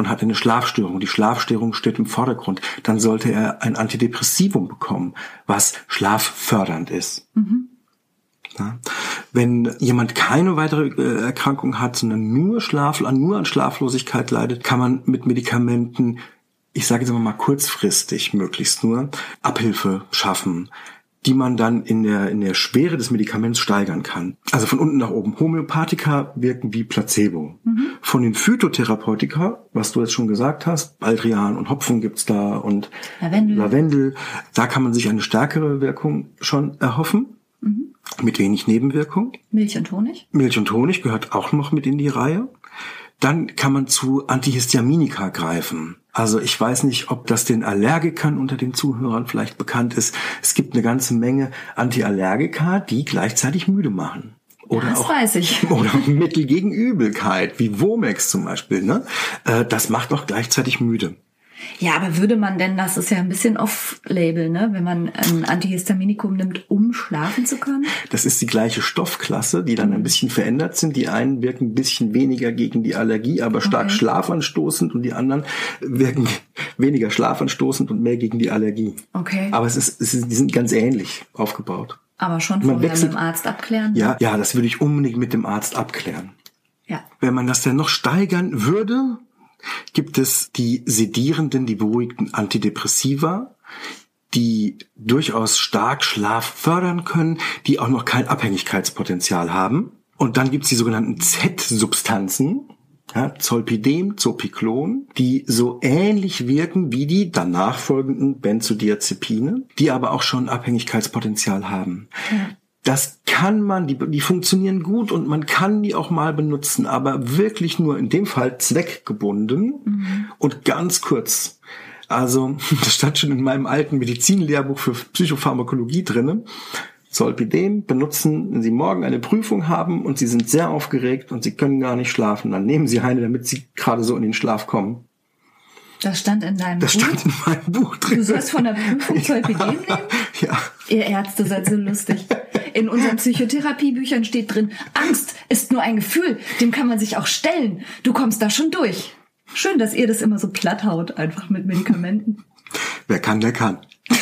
und hat eine Schlafstörung, die Schlafstörung steht im Vordergrund, dann sollte er ein Antidepressivum bekommen, was schlaffördernd ist. Ja. Wenn jemand keine weitere äh, Erkrankung hat, sondern nur Schlaf, nur an Schlaflosigkeit leidet, kann man mit Medikamenten, ich sage jetzt mal kurzfristig möglichst nur, Abhilfe schaffen die man dann in der, in der Schwere des Medikaments steigern kann. Also von unten nach oben. Homöopathika wirken wie Placebo. Von den Phytotherapeutika, was du jetzt schon gesagt hast, Baldrian und Hopfen gibt's da und Lavendel. Lavendel, da kann man sich eine stärkere Wirkung schon erhoffen. Mit wenig Nebenwirkung. Milch und Honig? Milch und Honig gehört auch noch mit in die Reihe. Dann kann man zu Antihistaminika greifen. Also ich weiß nicht, ob das den Allergikern unter den Zuhörern vielleicht bekannt ist. Es gibt eine ganze Menge Antiallergika, die gleichzeitig müde machen. Oder Das auch, weiß ich. Oder Mittel gegen Übelkeit, wie Womex zum Beispiel. Ne? Äh, das macht auch gleichzeitig müde. Ja, aber würde man denn, das ist ja ein bisschen off-label, ne? wenn man ein Antihistaminikum nimmt, um schlafen zu können? Das ist die gleiche Stoffklasse, die dann ein bisschen verändert sind. Die einen wirken ein bisschen weniger gegen die Allergie, aber stark Okay. schlafanstoßend und die anderen wirken weniger schlafanstoßend und mehr gegen die Allergie. Okay. Aber es ist, es ist, die sind ganz ähnlich aufgebaut. Aber schon Man vorher mit wechselt- dem Arzt abklären? Ja, ja, das würde ich unbedingt mit dem Arzt abklären. Ja. Wenn man das dann noch steigern würde, gibt es die sedierenden, die beruhigten Antidepressiva, die durchaus stark Schlaf fördern können, die auch noch kein Abhängigkeitspotenzial haben. Und dann gibt es die sogenannten Z-Substanzen, ja, Zolpidem, Zopiklon, die so ähnlich wirken wie die danach folgenden Benzodiazepine, die aber auch schon Abhängigkeitspotenzial haben. Das kann man, die, die funktionieren gut und man kann die auch mal benutzen, aber wirklich nur in dem Fall zweckgebunden und ganz kurz. Also, das stand schon in meinem alten Medizinlehrbuch für Psychopharmakologie drinne. Zolpidem benutzen, wenn Sie morgen eine Prüfung haben und Sie sind sehr aufgeregt und Sie können gar nicht schlafen, dann nehmen Sie eine, damit Sie gerade so in den Schlaf kommen. Das stand in deinem Das Buch. stand in meinem Buch drin. Du sollst von der Prüfung Zolpidem nehmen? Ja. Ihr Ärzte seid so lustig. In unseren Psychotherapiebüchern steht drin, Angst ist nur ein Gefühl, dem kann man sich auch stellen. Du kommst da schon durch. Schön, dass ihr das immer so platt haut, einfach mit Medikamenten. Wer kann, der kann.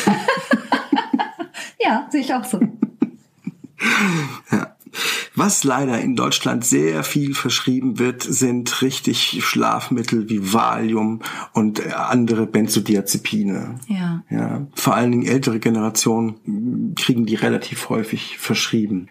Ja, sehe ich auch so. Ja. Was leider in Deutschland sehr viel verschrieben wird, sind richtig Schlafmittel wie Valium und äh, andere Benzodiazepine. Ja. Ja, vor allen Dingen ältere Generationen kriegen die relativ häufig verschrieben.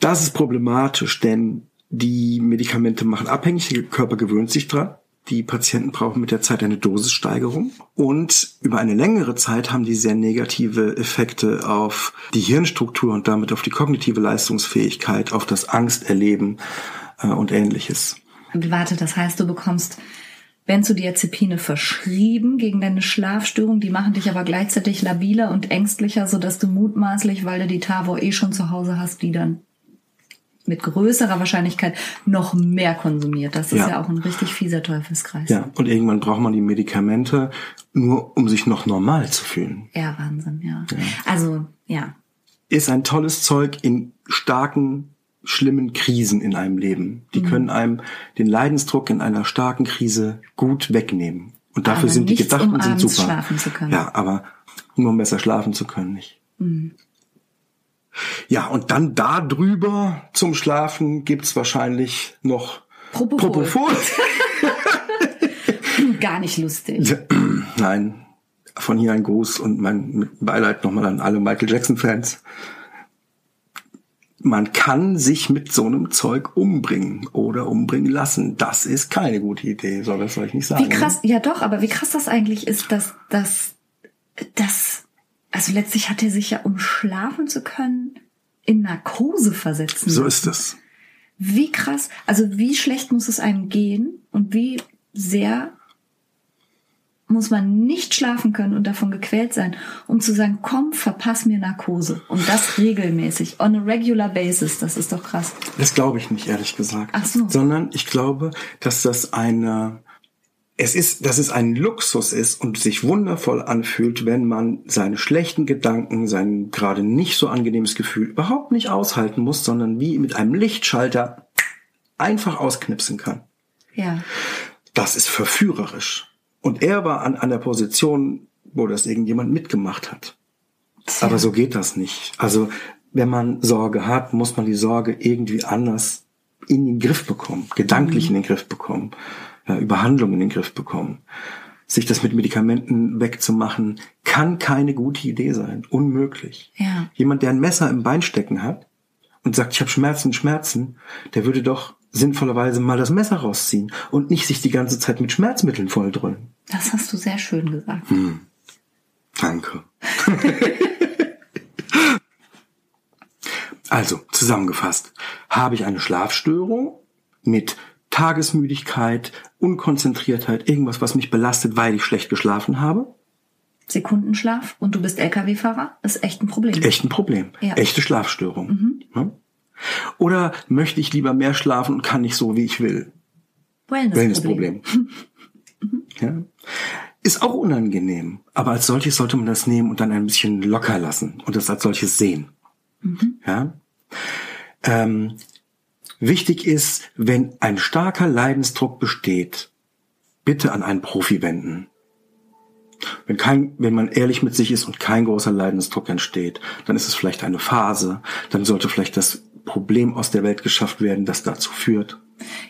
Das ist problematisch, denn die Medikamente machen abhängig, der Körper gewöhnt sich dran. Die Patienten brauchen mit der Zeit eine Dosissteigerung und über eine längere Zeit haben die sehr negative Effekte auf die Hirnstruktur und damit auf die kognitive Leistungsfähigkeit, auf das Angsterleben äh, und ähnliches. Warte, das heißt, du bekommst Benzodiazepine verschrieben gegen deine Schlafstörung, die machen dich aber gleichzeitig labiler und ängstlicher, sodass du mutmaßlich, weil du die Tavor eh schon zu Hause hast, die dann mit größerer Wahrscheinlichkeit noch mehr konsumiert. Das ist ja, Ja. auch ein richtig fieser Teufelskreis. Ja, und irgendwann braucht man die Medikamente nur, um sich noch normal zu fühlen. Ja, Wahnsinn, ja. Also, ja. ist ein tolles Zeug in starken, schlimmen Krisen in einem Leben. Die können einem den Leidensdruck in einer starken Krise gut wegnehmen. Und dafür Aber sind die nichts, gedacht um sind super. schlafen zu können. Ja, aber nur um besser schlafen zu können, nicht. Ja, und dann da drüber zum Schlafen gibt's wahrscheinlich noch Propofol. Propofol. Gar nicht lustig. Nein, von hier ein Gruß und mein Beileid nochmal an alle Michael Jackson-Fans. Man kann sich mit so einem Zeug umbringen oder umbringen lassen. Das ist keine gute Idee, soll das soll ich nicht sagen. Wie krass, ja doch, aber wie krass das eigentlich ist, dass dass dass also letztlich hat er sich ja, um schlafen zu können, in Narkose versetzen. So ist es. Wie krass, also wie schlecht muss es einem gehen und wie sehr muss man nicht schlafen können und davon gequält sein, um zu sagen, komm, verpass mir Narkose. Und das regelmäßig, on a regular basis. Das ist doch krass. Das glaube ich nicht, ehrlich gesagt. Ach so. Sondern ich glaube, dass das eine, es ist, dass es ein Luxus ist und sich wundervoll anfühlt, wenn man seine schlechten Gedanken, sein gerade nicht so angenehmes Gefühl überhaupt nicht aushalten muss, sondern wie mit einem Lichtschalter einfach ausknipsen kann. Ja. Das ist verführerisch. Und er war an einer Position, wo das irgendjemand mitgemacht hat. Tja. Aber so geht das nicht. Also, wenn man Sorge hat, muss man die Sorge irgendwie anders in den Griff bekommen, gedanklich in den Griff bekommen, ja, über Handlungen in den Griff bekommen. Sich das mit Medikamenten wegzumachen, kann keine gute Idee sein. Unmöglich. Ja. Jemand, der ein Messer im Bein stecken hat und sagt, ich habe Schmerzen, Schmerzen, der würde doch sinnvollerweise mal das Messer rausziehen und nicht sich die ganze Zeit mit Schmerzmitteln volldröhnen. Das hast du sehr schön gesagt. Danke. also, zusammengefasst, habe ich eine Schlafstörung mit Tagesmüdigkeit, Unkonzentriertheit, irgendwas, was mich belastet, weil ich schlecht geschlafen habe? Sekundenschlaf und du bist LKW-Fahrer, ist echt ein Problem. Echt ein Problem. Ja. Echte Schlafstörung. Ne? Oder möchte ich lieber mehr schlafen und kann nicht so, wie ich will? Wellness-Problem. Wellness-Problem. ja. Ist auch unangenehm. Aber als solches sollte man das nehmen und dann ein bisschen locker lassen und das als solches sehen. Ja. Ähm, wichtig ist, wenn ein starker Leidensdruck besteht, bitte an einen Profi wenden. Wenn kein, wenn man ehrlich mit sich ist und kein großer Leidensdruck entsteht, dann ist es vielleicht eine Phase, dann sollte vielleicht das Problem aus der Welt geschafft werden, das dazu führt.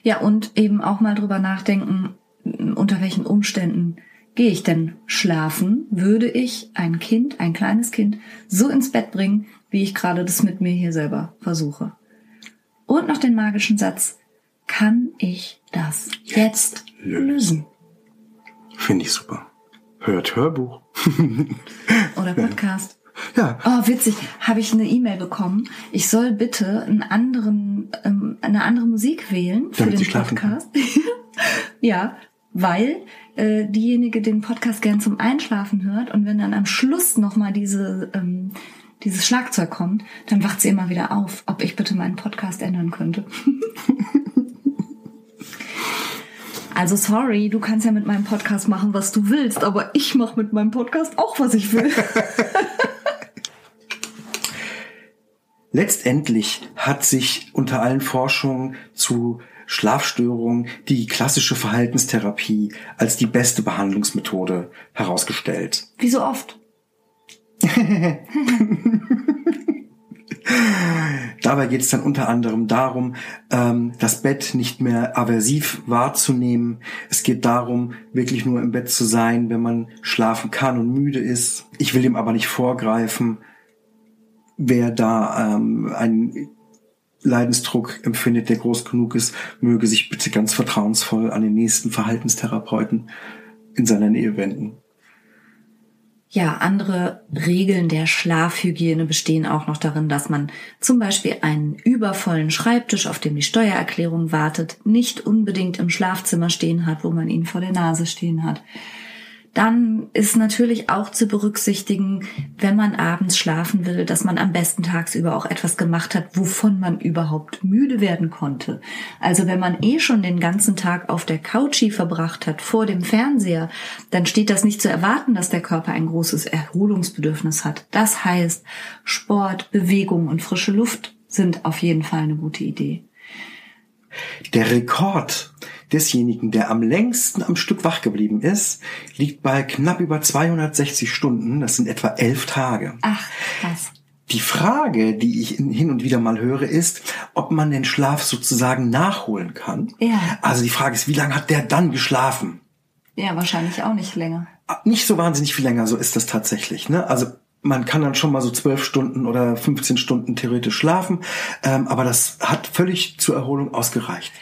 Ja, und eben auch mal drüber nachdenken, unter welchen Umständen gehe ich denn schlafen? Würde ich ein Kind, ein kleines Kind, so ins Bett bringen, wie ich gerade das mit mir hier selber versuche? Und noch den magischen Satz, kann ich das jetzt lösen? Finde ich super. Hört Hörbuch. Oder Podcast. Ja, Oh, witzig. Habe ich eine E-Mail bekommen. Ich soll bitte einen anderen, ähm, eine andere Musik wählen für Damit den Podcast. ja, weil äh, diejenige den Podcast gern zum Einschlafen hört und wenn dann am Schluss nochmal diese, ähm, dieses Schlagzeug kommt, dann wacht sie immer wieder auf, ob ich bitte meinen Podcast ändern könnte. Also sorry, du kannst ja mit meinem Podcast machen, was du willst, aber ich mache mit meinem Podcast auch, was ich will. Letztendlich hat sich unter allen Forschungen zu Schlafstörungen die klassische Verhaltenstherapie als die beste Behandlungsmethode herausgestellt. Wie so oft. Dabei geht es dann unter anderem darum, ähm, das Bett nicht mehr aversiv wahrzunehmen. Es geht darum, wirklich nur im Bett zu sein, wenn man schlafen kann und müde ist. Ich will dem aber nicht vorgreifen. Wer da ähm, einen Leidensdruck empfindet, der groß genug ist, möge sich bitte ganz vertrauensvoll an den nächsten Verhaltenstherapeuten in seiner Nähe wenden. Ja, andere Regeln der Schlafhygiene bestehen auch noch darin, dass man zum Beispiel einen übervollen Schreibtisch, auf dem die Steuererklärung wartet, nicht unbedingt im Schlafzimmer stehen hat, wo man ihn vor der Nase stehen hat. Dann ist natürlich auch zu berücksichtigen, wenn man abends schlafen will, dass man am besten tagsüber auch etwas gemacht hat, wovon man überhaupt müde werden konnte. Also wenn man eh schon den ganzen Tag auf der Couchi verbracht hat, vor dem Fernseher, dann steht das nicht zu erwarten, dass der Körper ein großes Erholungsbedürfnis hat. Das heißt, Sport, Bewegung und frische Luft sind auf jeden Fall eine gute Idee. Der Rekord desjenigen, der am längsten am Stück wach geblieben ist, liegt bei knapp über 260 Stunden. Das sind etwa elf Tage. Ach, krass. Die Frage, die ich hin und wieder mal höre, ist, ob man den Schlaf sozusagen nachholen kann. Ja. Also die Frage ist, wie lange hat der dann geschlafen? Ja, wahrscheinlich auch nicht länger. Nicht so wahnsinnig viel länger, so ist das tatsächlich. Ne? Also man kann dann schon mal so zwölf Stunden oder 15 Stunden theoretisch schlafen, ähm, aber das hat völlig zur Erholung ausgereicht.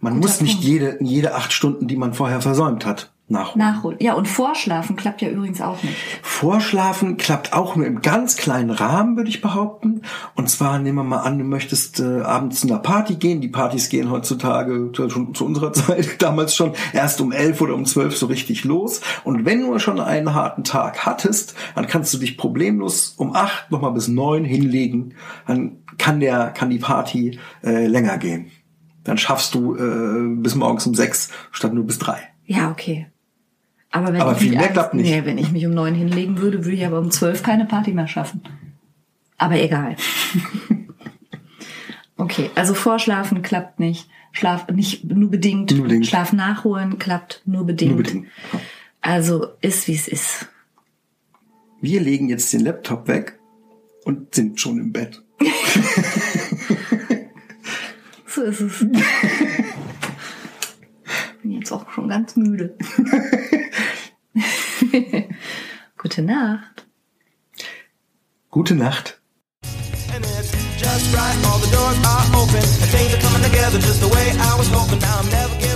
Man Guter muss nicht Punkt. jede, jede acht Stunden, die man vorher versäumt hat, nachholen. Nachholen. Ja, und Vorschlafen klappt ja übrigens auch nicht. Vorschlafen klappt auch nur im ganz kleinen Rahmen, würde ich behaupten. Und zwar nehmen wir mal an, du möchtest äh, abends zu einer Party gehen. Die Partys gehen heutzutage schon zu unserer Zeit damals schon erst um elf oder um zwölf so richtig los. Und wenn du schon einen harten Tag hattest, dann kannst du dich problemlos um acht nochmal bis neun hinlegen. Dann kann der kann die Party äh, länger gehen. Dann schaffst du äh, bis morgens um sechs statt nur bis drei. Ja, okay. Aber, wenn Aber ich viel mich mehr klappt nicht. Nee, wenn ich mich um neun hinlegen würde, würde ich aber um zwölf keine Party mehr schaffen. Aber egal. okay, also Vorschlafen klappt nicht. Schlaf nicht nur bedingt. Nur bedingt. Schlaf nachholen klappt nur bedingt. Nur bedingt. Also ist wie es ist. Wir legen jetzt den Laptop weg und sind schon im Bett. So ist es. Bin jetzt auch schon ganz müde. Gute Nacht. Gute Nacht. just right. All the doors are open. And things are coming together just the way I was hoping. Now I'm never getting.